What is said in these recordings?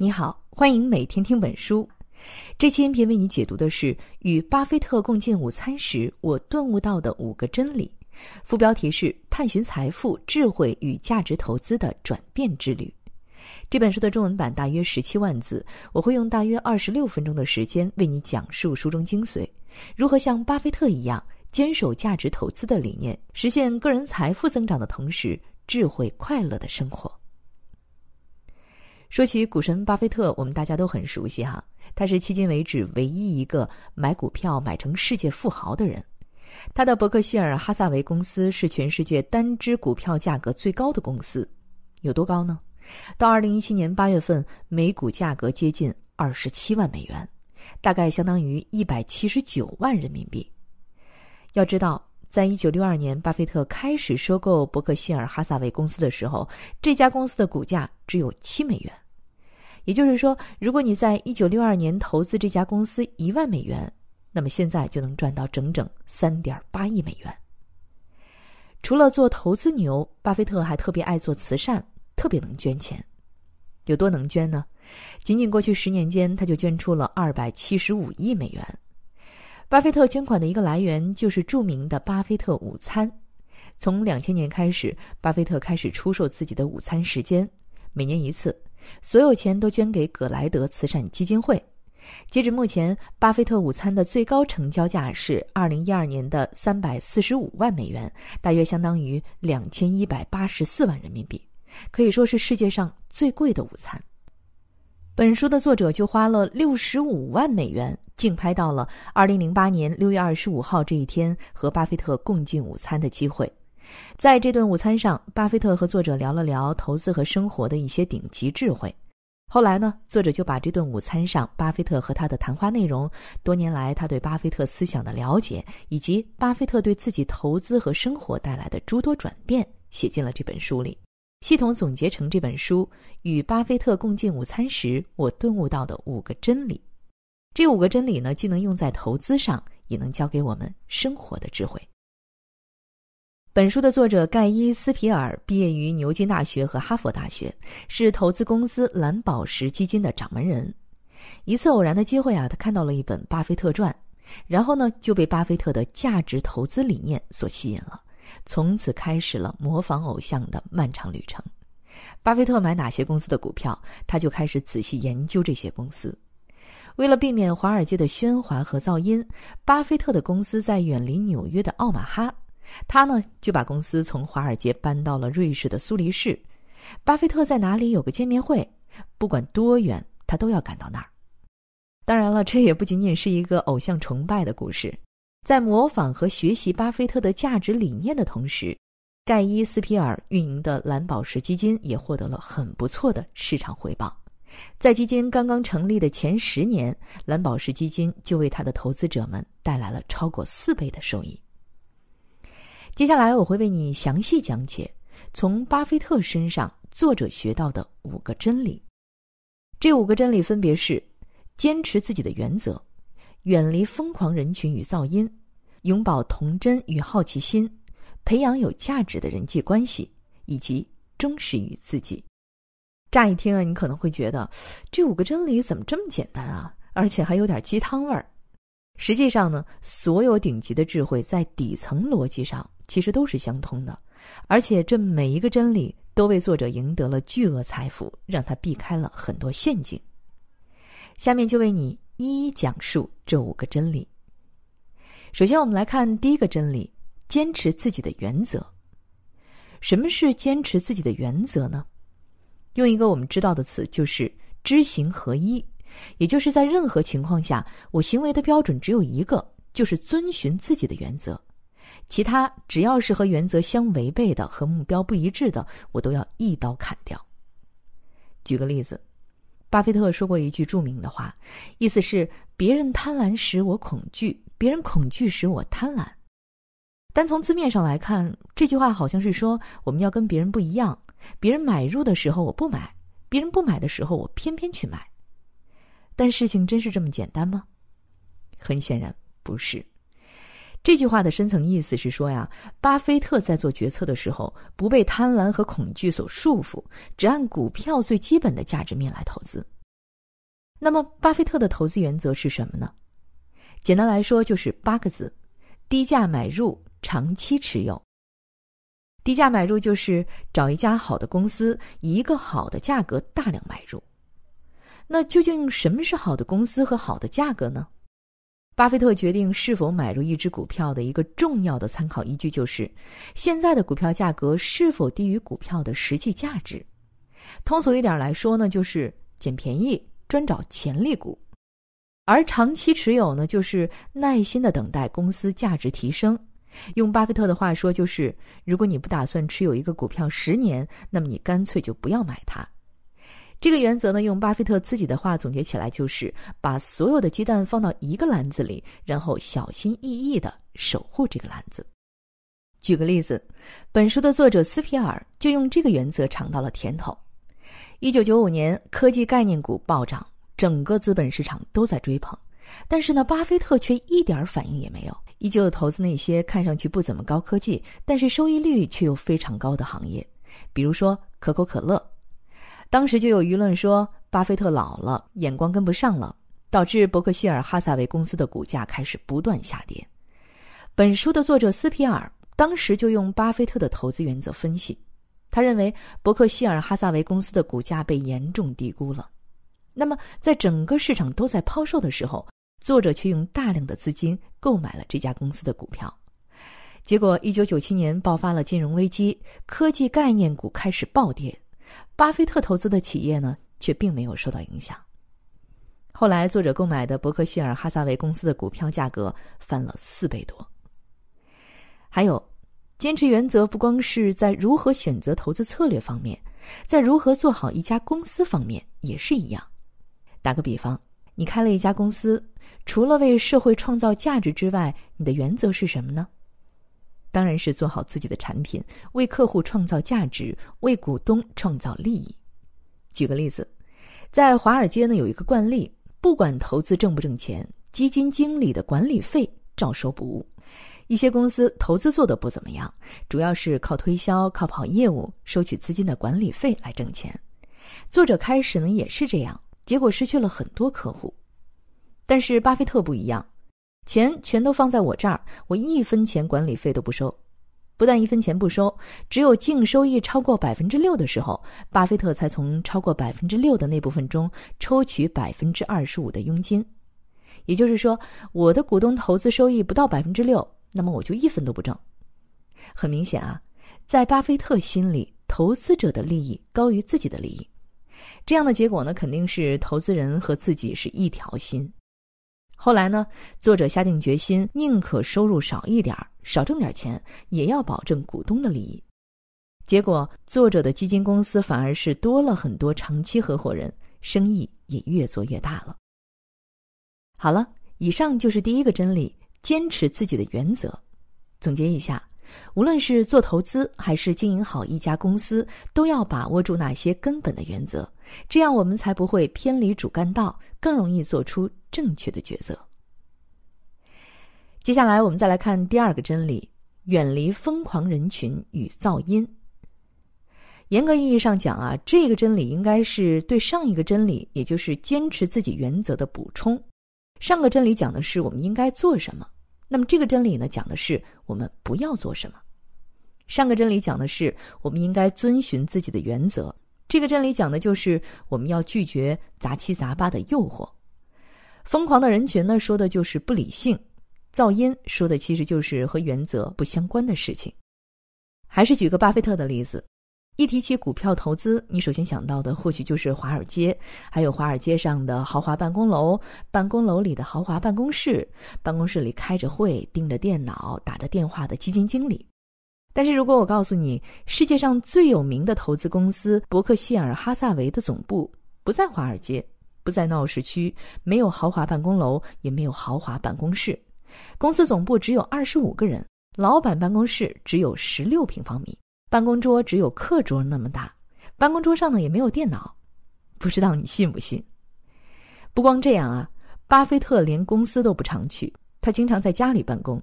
你好，欢迎每天听本书。这期音频为你解读的是与巴菲特共进午餐时我顿悟到的五个真理。副标题是“探寻财富、智慧与价值投资的转变之旅”。这本书的中文版大约十七万字，我会用大约二十六分钟的时间为你讲述书中精髓，如何像巴菲特一样坚守价值投资的理念，实现个人财富增长的同时，智慧快乐的生活。说起股神巴菲特，我们大家都很熟悉哈。他是迄今为止唯一一个买股票买成世界富豪的人。他的伯克希尔哈萨维公司是全世界单只股票价格最高的公司，有多高呢？到二零一七年八月份，每股价格接近二十七万美元，大概相当于一百七十九万人民币。要知道，在一九六二年巴菲特开始收购伯克希尔哈萨韦公司的时候，这家公司的股价只有七美元。也就是说，如果你在一九六二年投资这家公司一万美元，那么现在就能赚到整整三点八亿美元。除了做投资牛，巴菲特还特别爱做慈善，特别能捐钱。有多能捐呢？仅仅过去十年间，他就捐出了二百七十五亿美元。巴菲特捐款的一个来源就是著名的巴菲特午餐。从两千年开始，巴菲特开始出售自己的午餐时间，每年一次。所有钱都捐给葛莱德慈善基金会。截止目前，巴菲特午餐的最高成交价是二零一二年的三百四十五万美元，大约相当于两千一百八十四万人民币，可以说是世界上最贵的午餐。本书的作者就花了六十五万美元，竞拍到了二零零八年六月二十五号这一天和巴菲特共进午餐的机会。在这顿午餐上，巴菲特和作者聊了聊投资和生活的一些顶级智慧。后来呢，作者就把这顿午餐上巴菲特和他的谈话内容、多年来他对巴菲特思想的了解，以及巴菲特对自己投资和生活带来的诸多转变，写进了这本书里，系统总结成这本书《与巴菲特共进午餐时我顿悟到的五个真理》。这五个真理呢，既能用在投资上，也能教给我们生活的智慧。本书的作者盖伊·斯皮尔毕业于牛津大学和哈佛大学，是投资公司蓝宝石基金的掌门人。一次偶然的机会啊，他看到了一本《巴菲特传》，然后呢就被巴菲特的价值投资理念所吸引了，从此开始了模仿偶像的漫长旅程。巴菲特买哪些公司的股票，他就开始仔细研究这些公司。为了避免华尔街的喧哗和噪音，巴菲特的公司在远离纽约的奥马哈。他呢就把公司从华尔街搬到了瑞士的苏黎世。巴菲特在哪里有个见面会，不管多远，他都要赶到那儿。当然了，这也不仅仅是一个偶像崇拜的故事。在模仿和学习巴菲特的价值理念的同时，盖伊斯皮尔运营的蓝宝石基金也获得了很不错的市场回报。在基金刚刚成立的前十年，蓝宝石基金就为他的投资者们带来了超过四倍的收益。接下来我会为你详细讲解从巴菲特身上作者学到的五个真理。这五个真理分别是：坚持自己的原则，远离疯狂人群与噪音，永葆童真与好奇心，培养有价值的人际关系，以及忠实于自己。乍一听啊，你可能会觉得这五个真理怎么这么简单啊？而且还有点鸡汤味儿。实际上呢，所有顶级的智慧在底层逻辑上。其实都是相通的，而且这每一个真理都为作者赢得了巨额财富，让他避开了很多陷阱。下面就为你一一讲述这五个真理。首先，我们来看第一个真理：坚持自己的原则。什么是坚持自己的原则呢？用一个我们知道的词，就是知行合一。也就是在任何情况下，我行为的标准只有一个，就是遵循自己的原则。其他只要是和原则相违背的、和目标不一致的，我都要一刀砍掉。举个例子，巴菲特说过一句著名的话，意思是：别人贪婪时我恐惧，别人恐惧时我贪婪。单从字面上来看，这句话好像是说我们要跟别人不一样，别人买入的时候我不买，别人不买的时候我偏偏去买。但事情真是这么简单吗？很显然不是。这句话的深层意思是说呀，巴菲特在做决策的时候，不被贪婪和恐惧所束缚，只按股票最基本的价值面来投资。那么，巴菲特的投资原则是什么呢？简单来说，就是八个字：低价买入，长期持有。低价买入就是找一家好的公司，以一个好的价格大量买入。那究竟什么是好的公司和好的价格呢？巴菲特决定是否买入一只股票的一个重要的参考依据就是，现在的股票价格是否低于股票的实际价值。通俗一点来说呢，就是捡便宜，专找潜力股。而长期持有呢，就是耐心的等待公司价值提升。用巴菲特的话说，就是如果你不打算持有一个股票十年，那么你干脆就不要买它。这个原则呢，用巴菲特自己的话总结起来，就是把所有的鸡蛋放到一个篮子里，然后小心翼翼的守护这个篮子。举个例子，本书的作者斯皮尔就用这个原则尝到了甜头。一九九五年，科技概念股暴涨，整个资本市场都在追捧，但是呢，巴菲特却一点反应也没有，依旧投资那些看上去不怎么高科技，但是收益率却又非常高的行业，比如说可口可乐。当时就有舆论说，巴菲特老了，眼光跟不上了，导致伯克希尔哈撒韦公司的股价开始不断下跌。本书的作者斯皮尔当时就用巴菲特的投资原则分析，他认为伯克希尔哈撒韦公司的股价被严重低估了。那么，在整个市场都在抛售的时候，作者却用大量的资金购买了这家公司的股票。结果，一九九七年爆发了金融危机，科技概念股开始暴跌。巴菲特投资的企业呢，却并没有受到影响。后来，作者购买的伯克希尔哈撒韦公司的股票价格翻了四倍多。还有，坚持原则不光是在如何选择投资策略方面，在如何做好一家公司方面也是一样。打个比方，你开了一家公司，除了为社会创造价值之外，你的原则是什么呢？当然是做好自己的产品，为客户创造价值，为股东创造利益。举个例子，在华尔街呢有一个惯例，不管投资挣不挣钱，基金经理的管理费照收不误。一些公司投资做得不怎么样，主要是靠推销、靠跑业务，收取资金的管理费来挣钱。作者开始呢也是这样，结果失去了很多客户。但是巴菲特不一样。钱全都放在我这儿，我一分钱管理费都不收。不但一分钱不收，只有净收益超过百分之六的时候，巴菲特才从超过百分之六的那部分中抽取百分之二十五的佣金。也就是说，我的股东投资收益不到百分之六，那么我就一分都不挣。很明显啊，在巴菲特心里，投资者的利益高于自己的利益。这样的结果呢，肯定是投资人和自己是一条心。后来呢，作者下定决心，宁可收入少一点少挣点钱，也要保证股东的利益。结果，作者的基金公司反而是多了很多长期合伙人，生意也越做越大了。好了，以上就是第一个真理：坚持自己的原则。总结一下，无论是做投资还是经营好一家公司，都要把握住那些根本的原则，这样我们才不会偏离主干道，更容易做出。正确的抉择。接下来，我们再来看第二个真理：远离疯狂人群与噪音。严格意义上讲啊，这个真理应该是对上一个真理，也就是坚持自己原则的补充。上个真理讲的是我们应该做什么，那么这个真理呢，讲的是我们不要做什么。上个真理讲的是我们应该遵循自己的原则，这个真理讲的就是我们要拒绝杂七杂八的诱惑。疯狂的人群呢，说的就是不理性；噪音说的其实就是和原则不相关的事情。还是举个巴菲特的例子，一提起股票投资，你首先想到的或许就是华尔街，还有华尔街上的豪华办公楼、办公楼里的豪华办公室、办公室里开着会、盯着电脑、打着电话的基金经理。但是如果我告诉你，世界上最有名的投资公司伯克希尔哈萨维的总部不在华尔街。不在闹市区，没有豪华办公楼，也没有豪华办公室。公司总部只有二十五个人，老板办公室只有十六平方米，办公桌只有课桌那么大，办公桌上呢也没有电脑。不知道你信不信？不光这样啊，巴菲特连公司都不常去，他经常在家里办公。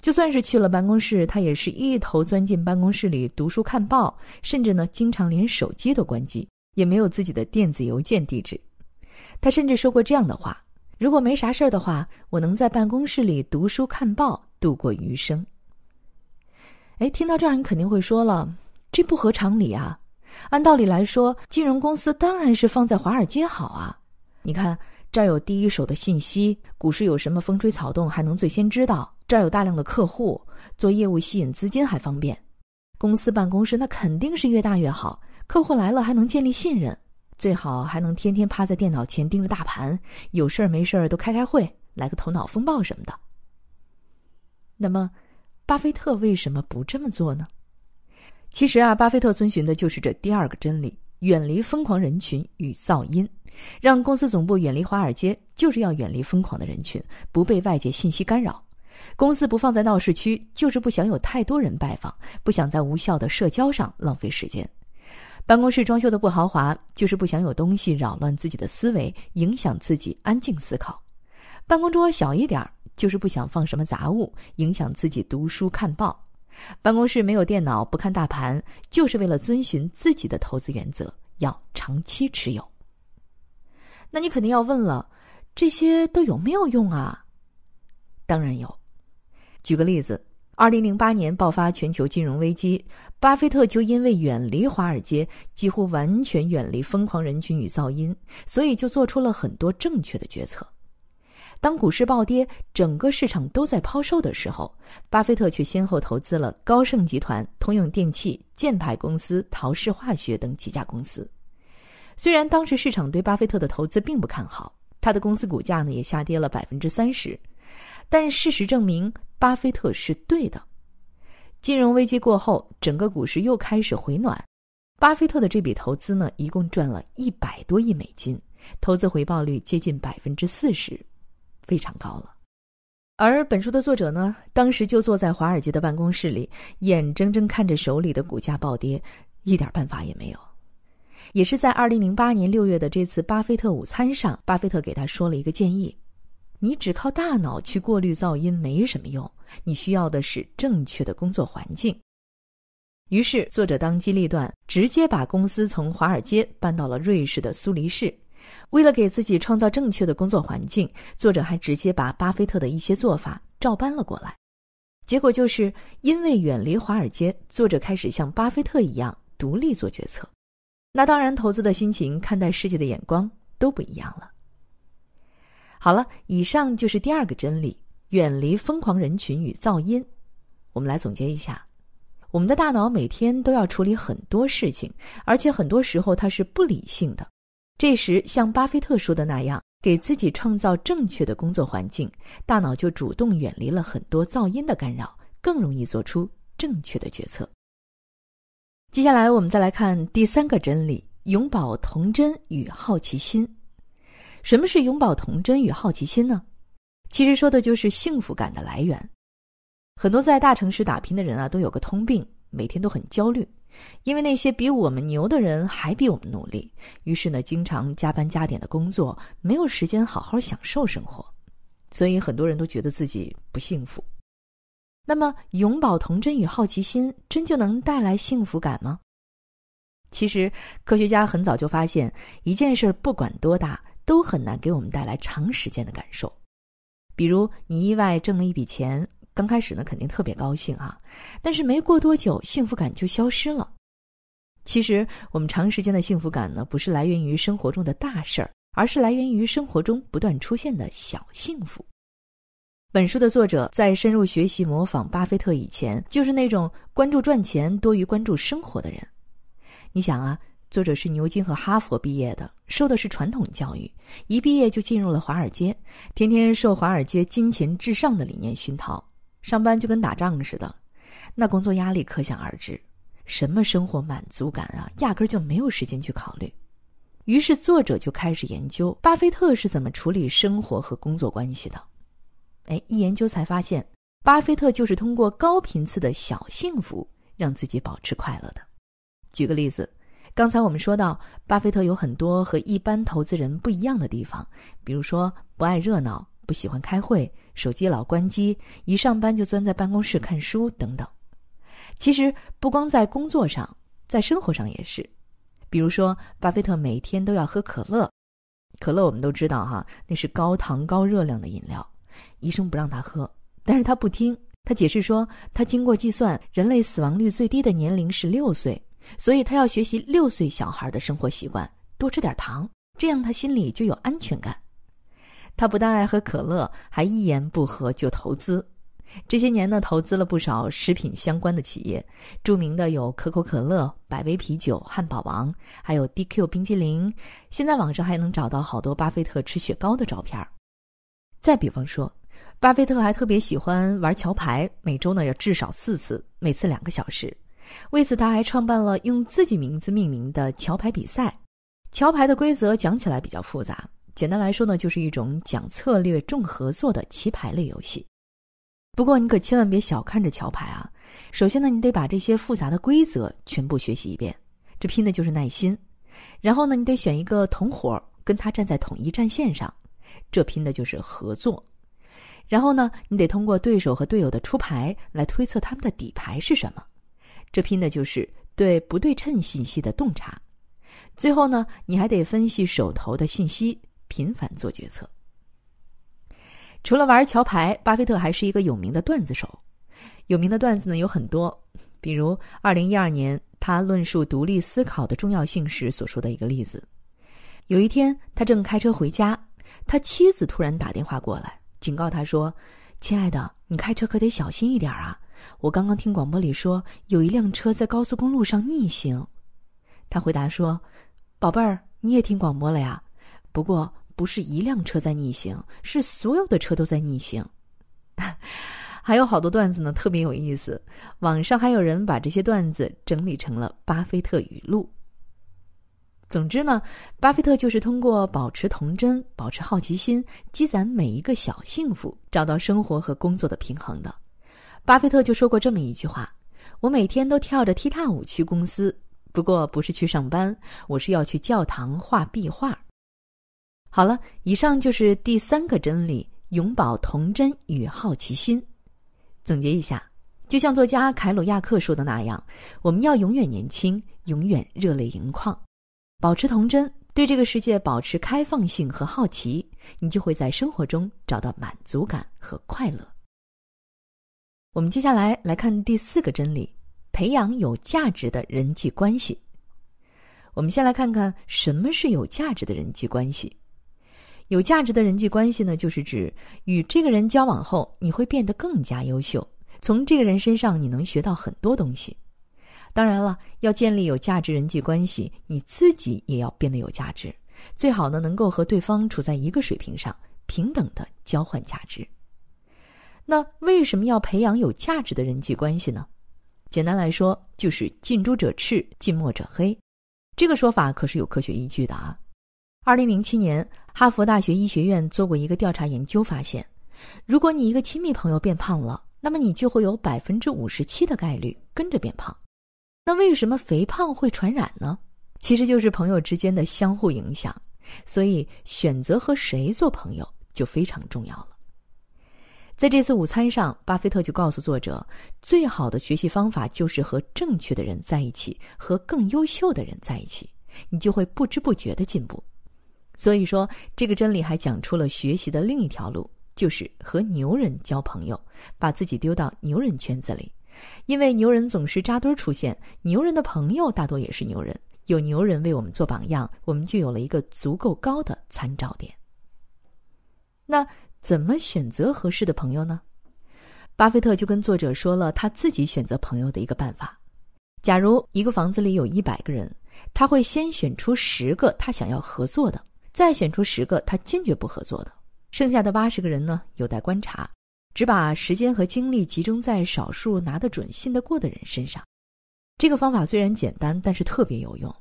就算是去了办公室，他也是一头钻进办公室里读书看报，甚至呢，经常连手机都关机，也没有自己的电子邮件地址。他甚至说过这样的话：“如果没啥事儿的话，我能在办公室里读书看报度过余生。”哎，听到这儿，你肯定会说了，这不合常理啊！按道理来说，金融公司当然是放在华尔街好啊。你看，这儿有第一手的信息，股市有什么风吹草动还能最先知道；这儿有大量的客户，做业务吸引资金还方便。公司办公室那肯定是越大越好，客户来了还能建立信任，最好还能天天趴在电脑前盯着大盘，有事儿没事儿都开开会，来个头脑风暴什么的。那么，巴菲特为什么不这么做呢？其实啊，巴菲特遵循的就是这第二个真理：远离疯狂人群与噪音。让公司总部远离华尔街，就是要远离疯狂的人群，不被外界信息干扰。公司不放在闹市区，就是不想有太多人拜访，不想在无效的社交上浪费时间。办公室装修的不豪华，就是不想有东西扰乱自己的思维，影响自己安静思考。办公桌小一点儿，就是不想放什么杂物，影响自己读书看报。办公室没有电脑，不看大盘，就是为了遵循自己的投资原则，要长期持有。那你肯定要问了，这些都有没有用啊？当然有。举个例子，二零零八年爆发全球金融危机，巴菲特就因为远离华尔街，几乎完全远离疯狂人群与噪音，所以就做出了很多正确的决策。当股市暴跌，整个市场都在抛售的时候，巴菲特却先后投资了高盛集团、通用电气、箭牌公司、陶氏化学等几家公司。虽然当时市场对巴菲特的投资并不看好，他的公司股价呢也下跌了百分之三十，但事实证明巴菲特是对的。金融危机过后，整个股市又开始回暖，巴菲特的这笔投资呢一共赚了一百多亿美金，投资回报率接近百分之四十。非常高了，而本书的作者呢，当时就坐在华尔街的办公室里，眼睁睁看着手里的股价暴跌，一点办法也没有。也是在二零零八年六月的这次巴菲特午餐上，巴菲特给他说了一个建议：你只靠大脑去过滤噪音没什么用，你需要的是正确的工作环境。于是作者当机立断，直接把公司从华尔街搬到了瑞士的苏黎世。为了给自己创造正确的工作环境，作者还直接把巴菲特的一些做法照搬了过来。结果就是因为远离华尔街，作者开始像巴菲特一样独立做决策。那当然，投资的心情、看待世界的眼光都不一样了。好了，以上就是第二个真理：远离疯狂人群与噪音。我们来总结一下：我们的大脑每天都要处理很多事情，而且很多时候它是不理性的。这时，像巴菲特说的那样，给自己创造正确的工作环境，大脑就主动远离了很多噪音的干扰，更容易做出正确的决策。接下来，我们再来看第三个真理：永葆童真与好奇心。什么是永葆童真与好奇心呢？其实说的就是幸福感的来源。很多在大城市打拼的人啊，都有个通病，每天都很焦虑。因为那些比我们牛的人还比我们努力，于是呢，经常加班加点的工作，没有时间好好享受生活，所以很多人都觉得自己不幸福。那么，永葆童真与好奇心，真就能带来幸福感吗？其实，科学家很早就发现，一件事儿不管多大，都很难给我们带来长时间的感受。比如，你意外挣了一笔钱。刚开始呢，肯定特别高兴啊，但是没过多久，幸福感就消失了。其实，我们长时间的幸福感呢，不是来源于生活中的大事儿，而是来源于生活中不断出现的小幸福。本书的作者在深入学习模仿巴菲特以前，就是那种关注赚钱多于关注生活的人。你想啊，作者是牛津和哈佛毕业的，受的是传统教育，一毕业就进入了华尔街，天天受华尔街金钱至上的理念熏陶。上班就跟打仗似的，那工作压力可想而知，什么生活满足感啊，压根儿就没有时间去考虑。于是作者就开始研究巴菲特是怎么处理生活和工作关系的。哎，一研究才发现，巴菲特就是通过高频次的小幸福让自己保持快乐的。举个例子，刚才我们说到，巴菲特有很多和一般投资人不一样的地方，比如说不爱热闹。不喜欢开会，手机老关机，一上班就钻在办公室看书等等。其实不光在工作上，在生活上也是。比如说，巴菲特每天都要喝可乐，可乐我们都知道哈，那是高糖高热量的饮料，医生不让他喝，但是他不听。他解释说，他经过计算，人类死亡率最低的年龄是六岁，所以他要学习六岁小孩的生活习惯，多吃点糖，这样他心里就有安全感。他不但爱喝可乐，还一言不合就投资。这些年呢，投资了不少食品相关的企业，著名的有可口可乐、百威啤酒、汉堡王，还有 DQ 冰激凌。现在网上还能找到好多巴菲特吃雪糕的照片。再比方说，巴菲特还特别喜欢玩桥牌，每周呢要至少四次，每次两个小时。为此，他还创办了用自己名字命名的桥牌比赛。桥牌的规则讲起来比较复杂，简单来说呢，就是一种讲策略、重合作的棋牌类游戏。不过你可千万别小看这桥牌啊！首先呢，你得把这些复杂的规则全部学习一遍，这拼的就是耐心。然后呢，你得选一个同伙，跟他站在统一战线上，这拼的就是合作。然后呢，你得通过对手和队友的出牌来推测他们的底牌是什么，这拼的就是对不对称信息的洞察。最后呢，你还得分析手头的信息，频繁做决策。除了玩桥牌，巴菲特还是一个有名的段子手。有名的段子呢有很多，比如二零一二年他论述独立思考的重要性时所说的一个例子。有一天，他正开车回家，他妻子突然打电话过来，警告他说：“亲爱的，你开车可得小心一点啊！我刚刚听广播里说有一辆车在高速公路上逆行。”他回答说：“宝贝儿，你也听广播了呀？不过……”不是一辆车在逆行，是所有的车都在逆行。还有好多段子呢，特别有意思。网上还有人把这些段子整理成了巴菲特语录。总之呢，巴菲特就是通过保持童真、保持好奇心、积攒每一个小幸福，找到生活和工作的平衡的。巴菲特就说过这么一句话：“我每天都跳着踢踏舞去公司，不过不是去上班，我是要去教堂画壁画。”好了，以上就是第三个真理：永葆童真与好奇心。总结一下，就像作家凯鲁亚克说的那样，我们要永远年轻，永远热泪盈眶，保持童真，对这个世界保持开放性和好奇，你就会在生活中找到满足感和快乐。我们接下来来看第四个真理：培养有价值的人际关系。我们先来看看什么是有价值的人际关系。有价值的人际关系呢，就是指与这个人交往后，你会变得更加优秀。从这个人身上，你能学到很多东西。当然了，要建立有价值人际关系，你自己也要变得有价值。最好呢，能够和对方处在一个水平上，平等的交换价值。那为什么要培养有价值的人际关系呢？简单来说，就是近朱者赤，近墨者黑。这个说法可是有科学依据的啊。二零零七年，哈佛大学医学院做过一个调查研究，发现，如果你一个亲密朋友变胖了，那么你就会有百分之五十七的概率跟着变胖。那为什么肥胖会传染呢？其实就是朋友之间的相互影响。所以选择和谁做朋友就非常重要了。在这次午餐上，巴菲特就告诉作者，最好的学习方法就是和正确的人在一起，和更优秀的人在一起，你就会不知不觉的进步。所以说，这个真理还讲出了学习的另一条路，就是和牛人交朋友，把自己丢到牛人圈子里，因为牛人总是扎堆出现，牛人的朋友大多也是牛人，有牛人为我们做榜样，我们就有了一个足够高的参照点。那怎么选择合适的朋友呢？巴菲特就跟作者说了他自己选择朋友的一个办法：假如一个房子里有一百个人，他会先选出十个他想要合作的。再选出十个他坚决不合作的，剩下的八十个人呢有待观察，只把时间和精力集中在少数拿得准、信得过的人身上。这个方法虽然简单，但是特别有用。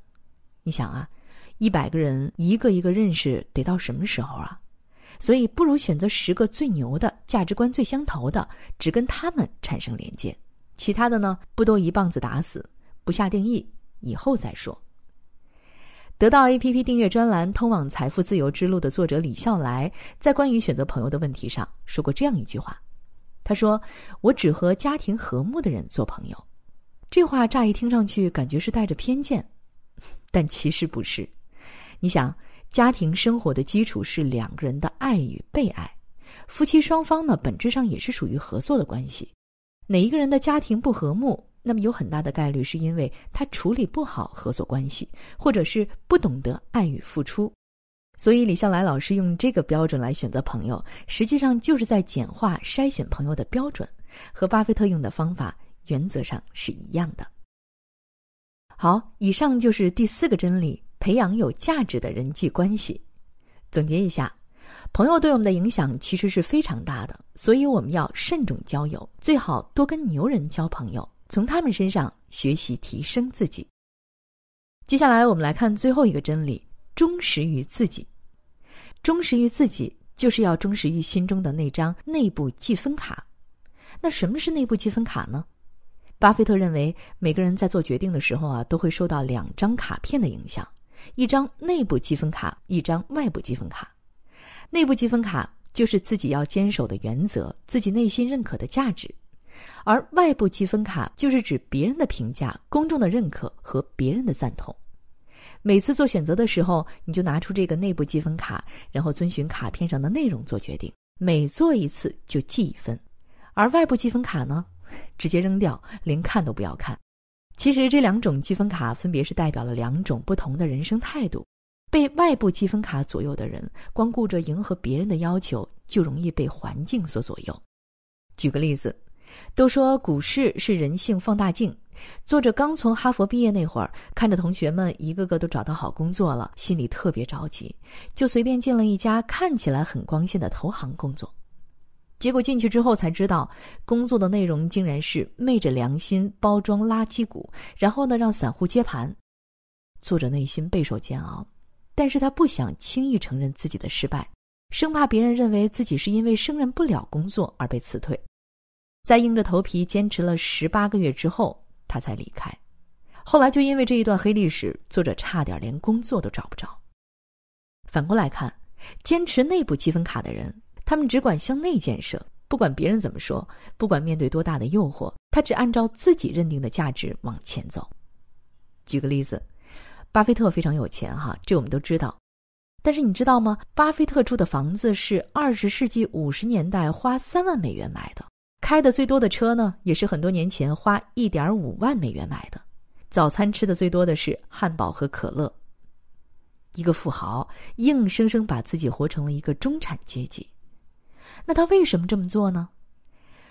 你想啊，一百个人一个一个认识，得到什么时候啊？所以不如选择十个最牛的、价值观最相投的，只跟他们产生连接，其他的呢不都一棒子打死，不下定义，以后再说。得到 APP 订阅专栏《通往财富自由之路》的作者李笑来，在关于选择朋友的问题上说过这样一句话：“他说，我只和家庭和睦的人做朋友。”这话乍一听上去感觉是带着偏见，但其实不是。你想，家庭生活的基础是两个人的爱与被爱，夫妻双方呢本质上也是属于合作的关系。哪一个人的家庭不和睦，那么有很大的概率是因为他处理不好合作关系，或者是不懂得爱与付出。所以李笑来老师用这个标准来选择朋友，实际上就是在简化筛选朋友的标准，和巴菲特用的方法原则上是一样的。好，以上就是第四个真理。培养有价值的人际关系。总结一下，朋友对我们的影响其实是非常大的，所以我们要慎重交友，最好多跟牛人交朋友，从他们身上学习提升自己。接下来我们来看最后一个真理：忠实于自己。忠实于自己，就是要忠实于心中的那张内部积分卡。那什么是内部积分卡呢？巴菲特认为，每个人在做决定的时候啊，都会受到两张卡片的影响。一张内部积分卡，一张外部积分卡。内部积分卡就是自己要坚守的原则，自己内心认可的价值；而外部积分卡就是指别人的评价、公众的认可和别人的赞同。每次做选择的时候，你就拿出这个内部积分卡，然后遵循卡片上的内容做决定。每做一次就记一分，而外部积分卡呢，直接扔掉，连看都不要看。其实这两种积分卡分别是代表了两种不同的人生态度。被外部积分卡左右的人，光顾着迎合别人的要求，就容易被环境所左右。举个例子，都说股市是人性放大镜。作者刚从哈佛毕业那会儿，看着同学们一个个都找到好工作了，心里特别着急，就随便进了一家看起来很光鲜的投行工作。结果进去之后才知道，工作的内容竟然是昧着良心包装垃圾股，然后呢让散户接盘。作者内心备受煎熬，但是他不想轻易承认自己的失败，生怕别人认为自己是因为胜任不了工作而被辞退。在硬着头皮坚持了十八个月之后，他才离开。后来就因为这一段黑历史，作者差点连工作都找不着。反过来看，坚持内部积分卡的人。他们只管向内建设，不管别人怎么说，不管面对多大的诱惑，他只按照自己认定的价值往前走。举个例子，巴菲特非常有钱哈，这我们都知道。但是你知道吗？巴菲特住的房子是二十世纪五十年代花三万美元买的，开的最多的车呢，也是很多年前花一点五万美元买的。早餐吃的最多的是汉堡和可乐。一个富豪硬生生把自己活成了一个中产阶级。那他为什么这么做呢？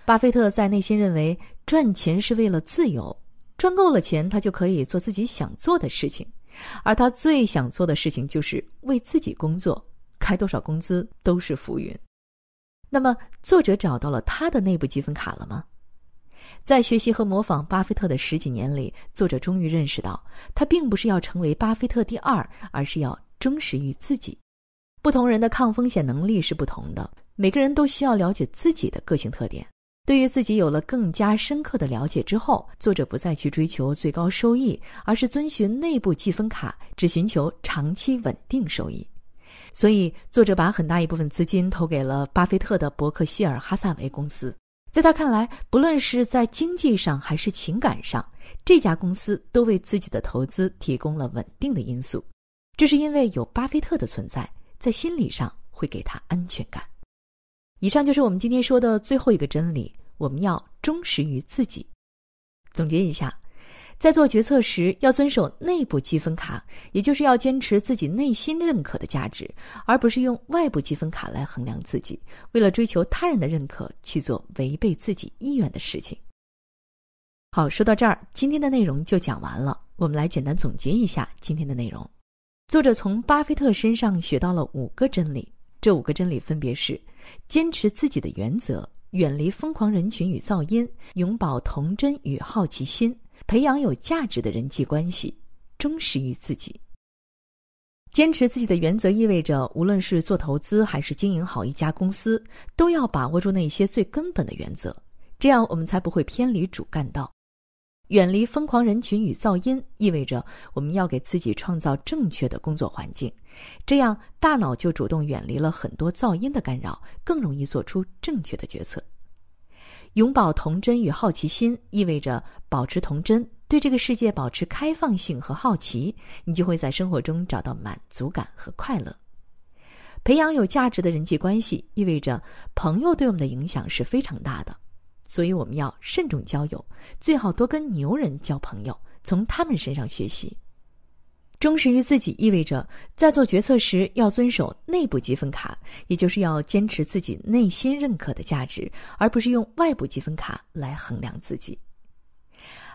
巴菲特在内心认为，赚钱是为了自由，赚够了钱，他就可以做自己想做的事情，而他最想做的事情就是为自己工作，开多少工资都是浮云。那么，作者找到了他的内部积分卡了吗？在学习和模仿巴菲特的十几年里，作者终于认识到，他并不是要成为巴菲特第二，而是要忠实于自己。不同人的抗风险能力是不同的。每个人都需要了解自己的个性特点。对于自己有了更加深刻的了解之后，作者不再去追求最高收益，而是遵循内部积分卡，只寻求长期稳定收益。所以，作者把很大一部分资金投给了巴菲特的伯克希尔哈萨维公司。在他看来，不论是在经济上还是情感上，这家公司都为自己的投资提供了稳定的因素。这是因为有巴菲特的存在，在心理上会给他安全感。以上就是我们今天说的最后一个真理：我们要忠实于自己。总结一下，在做决策时要遵守内部积分卡，也就是要坚持自己内心认可的价值，而不是用外部积分卡来衡量自己。为了追求他人的认可，去做违背自己意愿的事情。好，说到这儿，今天的内容就讲完了。我们来简单总结一下今天的内容。作者从巴菲特身上学到了五个真理，这五个真理分别是。坚持自己的原则，远离疯狂人群与噪音，永葆童真与好奇心，培养有价值的人际关系，忠实于自己。坚持自己的原则意味着，无论是做投资还是经营好一家公司，都要把握住那些最根本的原则，这样我们才不会偏离主干道。远离疯狂人群与噪音，意味着我们要给自己创造正确的工作环境，这样大脑就主动远离了很多噪音的干扰，更容易做出正确的决策。永葆童真与好奇心，意味着保持童真，对这个世界保持开放性和好奇，你就会在生活中找到满足感和快乐。培养有价值的人际关系，意味着朋友对我们的影响是非常大的，所以我们要慎重交友，最好多跟牛人交朋友，从他们身上学习。忠实于自己意味着在做决策时要遵守内部积分卡，也就是要坚持自己内心认可的价值，而不是用外部积分卡来衡量自己。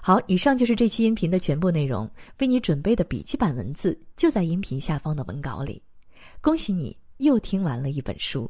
好，以上就是这期音频的全部内容。为你准备的笔记版文字就在音频下方的文稿里。恭喜你又听完了一本书。